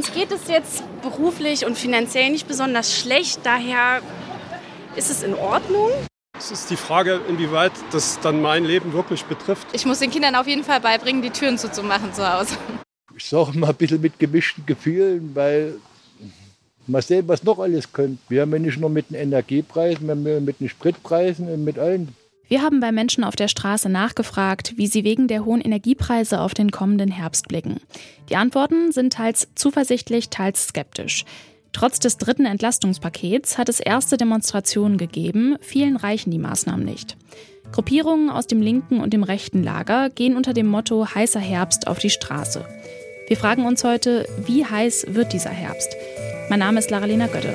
Uns geht es jetzt beruflich und finanziell nicht besonders schlecht, daher ist es in Ordnung. Es ist die Frage, inwieweit das dann mein Leben wirklich betrifft. Ich muss den Kindern auf jeden Fall beibringen, die Türen zuzumachen zu Hause. Ich sage mal ein bisschen mit gemischten Gefühlen, weil mal sehen, was noch alles kommt. Wir haben ja nicht nur mit den Energiepreisen, wir haben mit den Spritpreisen und mit allen. Wir haben bei Menschen auf der Straße nachgefragt, wie sie wegen der hohen Energiepreise auf den kommenden Herbst blicken. Die Antworten sind teils zuversichtlich, teils skeptisch. Trotz des dritten Entlastungspakets hat es erste Demonstrationen gegeben, vielen reichen die Maßnahmen nicht. Gruppierungen aus dem linken und dem rechten Lager gehen unter dem Motto heißer Herbst auf die Straße. Wir fragen uns heute, wie heiß wird dieser Herbst? Mein Name ist Laralena Götte.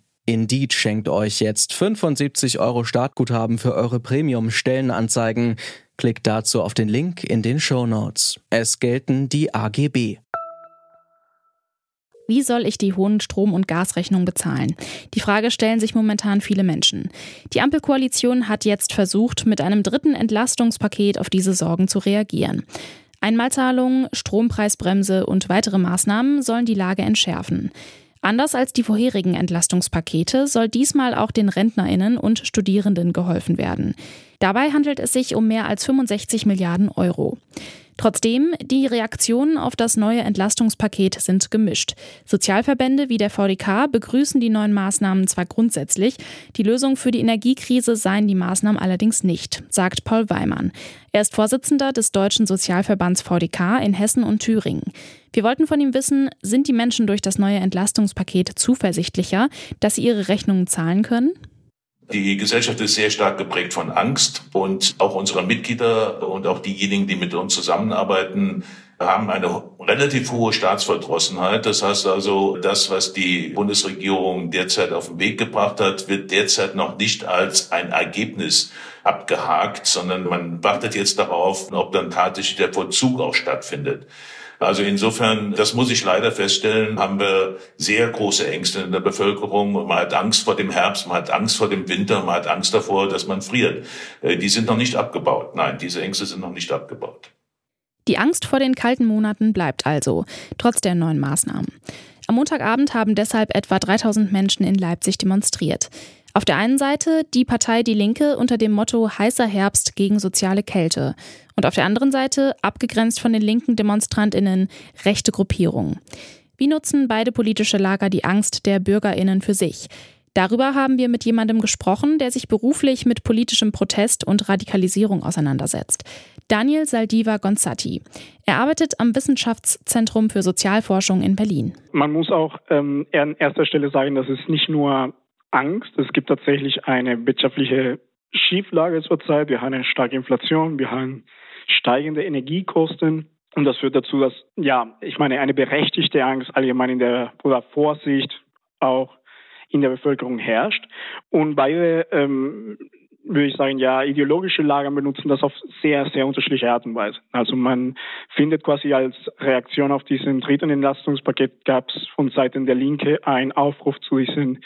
Indeed schenkt euch jetzt 75 Euro Startguthaben für eure Premium-Stellenanzeigen. Klickt dazu auf den Link in den Show Notes. Es gelten die AGB. Wie soll ich die hohen Strom- und Gasrechnungen bezahlen? Die Frage stellen sich momentan viele Menschen. Die Ampelkoalition hat jetzt versucht, mit einem dritten Entlastungspaket auf diese Sorgen zu reagieren. Einmalzahlungen, Strompreisbremse und weitere Maßnahmen sollen die Lage entschärfen. Anders als die vorherigen Entlastungspakete soll diesmal auch den Rentnerinnen und Studierenden geholfen werden. Dabei handelt es sich um mehr als 65 Milliarden Euro. Trotzdem, die Reaktionen auf das neue Entlastungspaket sind gemischt. Sozialverbände wie der VDK begrüßen die neuen Maßnahmen zwar grundsätzlich, die Lösung für die Energiekrise seien die Maßnahmen allerdings nicht, sagt Paul Weimann. Er ist Vorsitzender des Deutschen Sozialverbands VDK in Hessen und Thüringen. Wir wollten von ihm wissen, sind die Menschen durch das neue Entlastungspaket zuversichtlicher, dass sie ihre Rechnungen zahlen können? Die Gesellschaft ist sehr stark geprägt von Angst und auch unsere Mitglieder und auch diejenigen, die mit uns zusammenarbeiten, haben eine relativ hohe Staatsverdrossenheit. Das heißt also, das, was die Bundesregierung derzeit auf den Weg gebracht hat, wird derzeit noch nicht als ein Ergebnis abgehakt, sondern man wartet jetzt darauf, ob dann tatsächlich der Vollzug auch stattfindet. Also insofern, das muss ich leider feststellen, haben wir sehr große Ängste in der Bevölkerung. Man hat Angst vor dem Herbst, man hat Angst vor dem Winter, man hat Angst davor, dass man friert. Äh, die sind noch nicht abgebaut. Nein, diese Ängste sind noch nicht abgebaut. Die Angst vor den kalten Monaten bleibt also, trotz der neuen Maßnahmen. Am Montagabend haben deshalb etwa 3000 Menschen in Leipzig demonstriert. Auf der einen Seite die Partei Die Linke unter dem Motto Heißer Herbst gegen soziale Kälte und auf der anderen Seite, abgegrenzt von den linken Demonstrantinnen, rechte Gruppierungen. Wie nutzen beide politische Lager die Angst der Bürgerinnen für sich? Darüber haben wir mit jemandem gesprochen, der sich beruflich mit politischem Protest und Radikalisierung auseinandersetzt. Daniel Saldiva Gonzatti. Er arbeitet am Wissenschaftszentrum für Sozialforschung in Berlin. Man muss auch ähm, an erster Stelle sagen, dass es nicht nur Angst. Es gibt tatsächlich eine wirtschaftliche Schieflage zurzeit. Wir haben eine starke Inflation, wir haben steigende Energiekosten. Und das führt dazu, dass, ja, ich meine, eine berechtigte Angst allgemein in der, oder Vorsicht auch in der Bevölkerung herrscht. Und beide, ähm, würde ich sagen, ja, ideologische Lager benutzen das auf sehr, sehr unterschiedliche Art und Weise. Also man findet quasi als Reaktion auf diesen dritten Entlastungspaket gab es von Seiten der Linke einen Aufruf zu diesen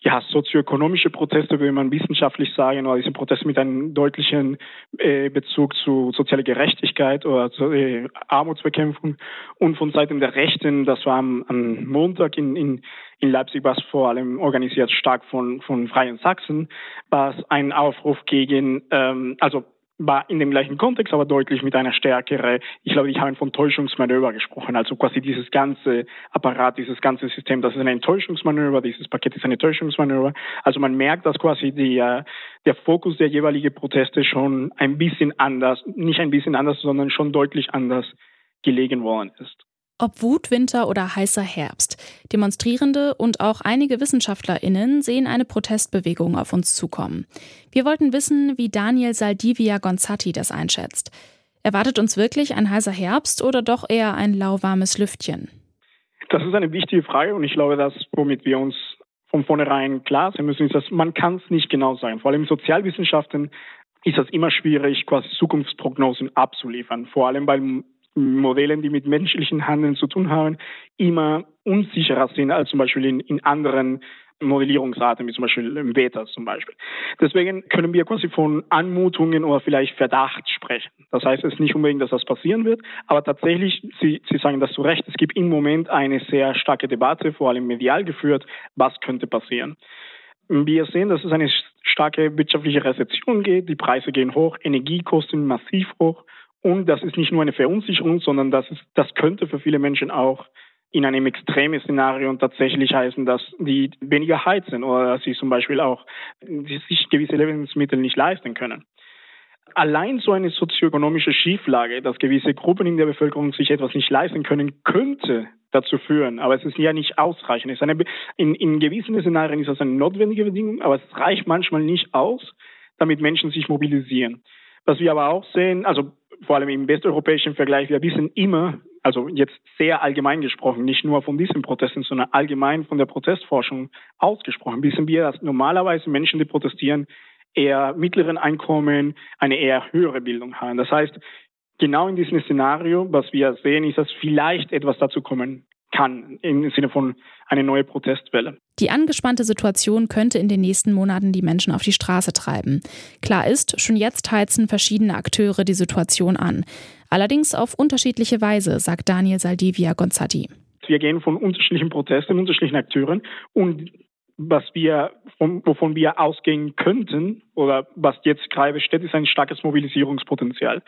ja, sozioökonomische Proteste, würde man wissenschaftlich sagen, oder diese Proteste mit einem deutlichen äh, Bezug zu sozialer Gerechtigkeit oder zu äh, Armutsbekämpfung. Und von Seiten der Rechten, das war am, am Montag in, in, in Leipzig, was vor allem organisiert stark von, von Freien Sachsen, war es ein Aufruf gegen, ähm, also war in dem gleichen Kontext, aber deutlich mit einer stärkere, ich glaube, ich habe von Täuschungsmanöver gesprochen, also quasi dieses ganze Apparat, dieses ganze System, das ist ein Enttäuschungsmanöver, dieses Paket ist ein Enttäuschungsmanöver. Also man merkt, dass quasi die, äh, der Fokus der jeweiligen Proteste schon ein bisschen anders, nicht ein bisschen anders, sondern schon deutlich anders gelegen worden ist. Ob Wut, Winter oder heißer Herbst. Demonstrierende und auch einige WissenschaftlerInnen sehen eine Protestbewegung auf uns zukommen. Wir wollten wissen, wie Daniel Saldivia Gonzatti das einschätzt. Erwartet uns wirklich ein heißer Herbst oder doch eher ein lauwarmes Lüftchen? Das ist eine wichtige Frage und ich glaube, dass womit wir uns von vornherein klar sein müssen, ist, dass man kann es nicht genau sagen. Vor allem in Sozialwissenschaften ist es immer schwierig, quasi Zukunftsprognosen abzuliefern. Vor allem bei Modellen, die mit menschlichen Handeln zu tun haben, immer unsicherer sind als zum Beispiel in, in anderen Modellierungsarten, wie zum Beispiel im Beta zum Beispiel. Deswegen können wir quasi von Anmutungen oder vielleicht Verdacht sprechen. Das heißt es ist nicht unbedingt, dass das passieren wird, aber tatsächlich, Sie, Sie sagen das zu Recht, es gibt im Moment eine sehr starke Debatte, vor allem medial geführt, was könnte passieren. Wir sehen, dass es eine starke wirtschaftliche Rezession geht, die Preise gehen hoch, Energiekosten massiv hoch und das ist nicht nur eine Verunsicherung, sondern das, ist, das könnte für viele Menschen auch in einem extremen Szenario tatsächlich heißen, dass die weniger heizen oder dass sie zum Beispiel auch sich gewisse Lebensmittel nicht leisten können. Allein so eine sozioökonomische Schieflage, dass gewisse Gruppen in der Bevölkerung sich etwas nicht leisten können, könnte dazu führen. Aber es ist ja nicht ausreichend. Eine, in, in gewissen Szenarien ist das eine notwendige Bedingung, aber es reicht manchmal nicht aus, damit Menschen sich mobilisieren. Was wir aber auch sehen, also vor allem im westeuropäischen Vergleich, wir wissen immer, also jetzt sehr allgemein gesprochen, nicht nur von diesen Protesten, sondern allgemein von der Protestforschung ausgesprochen, wissen wir, dass normalerweise Menschen, die protestieren, eher mittleren Einkommen, eine eher höhere Bildung haben. Das heißt, genau in diesem Szenario, was wir sehen, ist, dass vielleicht etwas dazu kommen kann, im Sinne von eine neue Protestwelle. Die angespannte Situation könnte in den nächsten Monaten die Menschen auf die Straße treiben. Klar ist, schon jetzt heizen verschiedene Akteure die Situation an. Allerdings auf unterschiedliche Weise, sagt Daniel Saldivia Gonzatti. Wir gehen von unterschiedlichen Protesten, unterschiedlichen Akteuren und was wir, wovon wir ausgehen könnten oder was jetzt gerade besteht, ist ein starkes Mobilisierungspotenzial.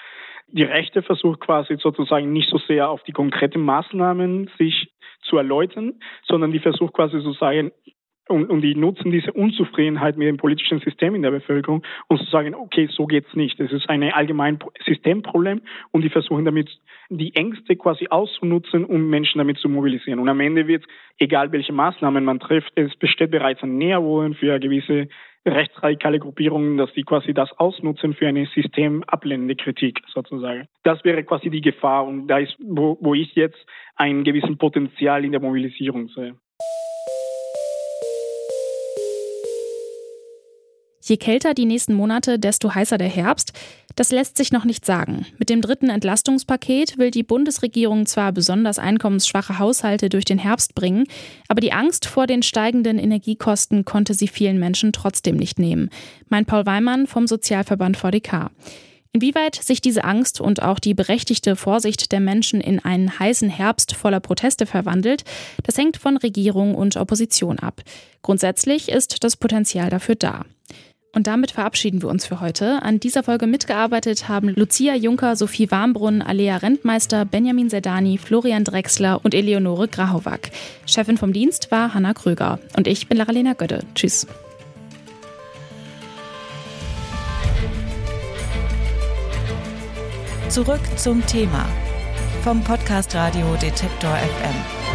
Die Rechte versucht quasi sozusagen nicht so sehr auf die konkreten Maßnahmen sich zu erläutern, sondern die versucht quasi sozusagen und, und die nutzen diese Unzufriedenheit mit dem politischen System in der Bevölkerung und zu sagen, okay, so geht's nicht. Das ist ein allgemein Systemproblem und die versuchen damit die Ängste quasi auszunutzen, um Menschen damit zu mobilisieren. Und am Ende wird, egal welche Maßnahmen man trifft, es besteht bereits ein Nährwohlen für gewisse rechtsradikale Gruppierungen, dass sie quasi das ausnutzen für eine systemablehnende Kritik sozusagen. Das wäre quasi die Gefahr und da ist, wo, wo ich jetzt einen gewissen Potenzial in der Mobilisierung sehe. Je kälter die nächsten Monate, desto heißer der Herbst. Das lässt sich noch nicht sagen. Mit dem dritten Entlastungspaket will die Bundesregierung zwar besonders einkommensschwache Haushalte durch den Herbst bringen, aber die Angst vor den steigenden Energiekosten konnte sie vielen Menschen trotzdem nicht nehmen. Mein Paul Weimann vom Sozialverband VDK. Inwieweit sich diese Angst und auch die berechtigte Vorsicht der Menschen in einen heißen Herbst voller Proteste verwandelt, das hängt von Regierung und Opposition ab. Grundsätzlich ist das Potenzial dafür da. Und damit verabschieden wir uns für heute. An dieser Folge mitgearbeitet haben Lucia Juncker, Sophie Warmbrunn, Alea Rentmeister, Benjamin Sedani, Florian Drexler und Eleonore Grahovac. Chefin vom Dienst war Hanna Kröger. Und ich bin Laralena Götte. Tschüss. Zurück zum Thema vom Podcast Radio Detektor FM.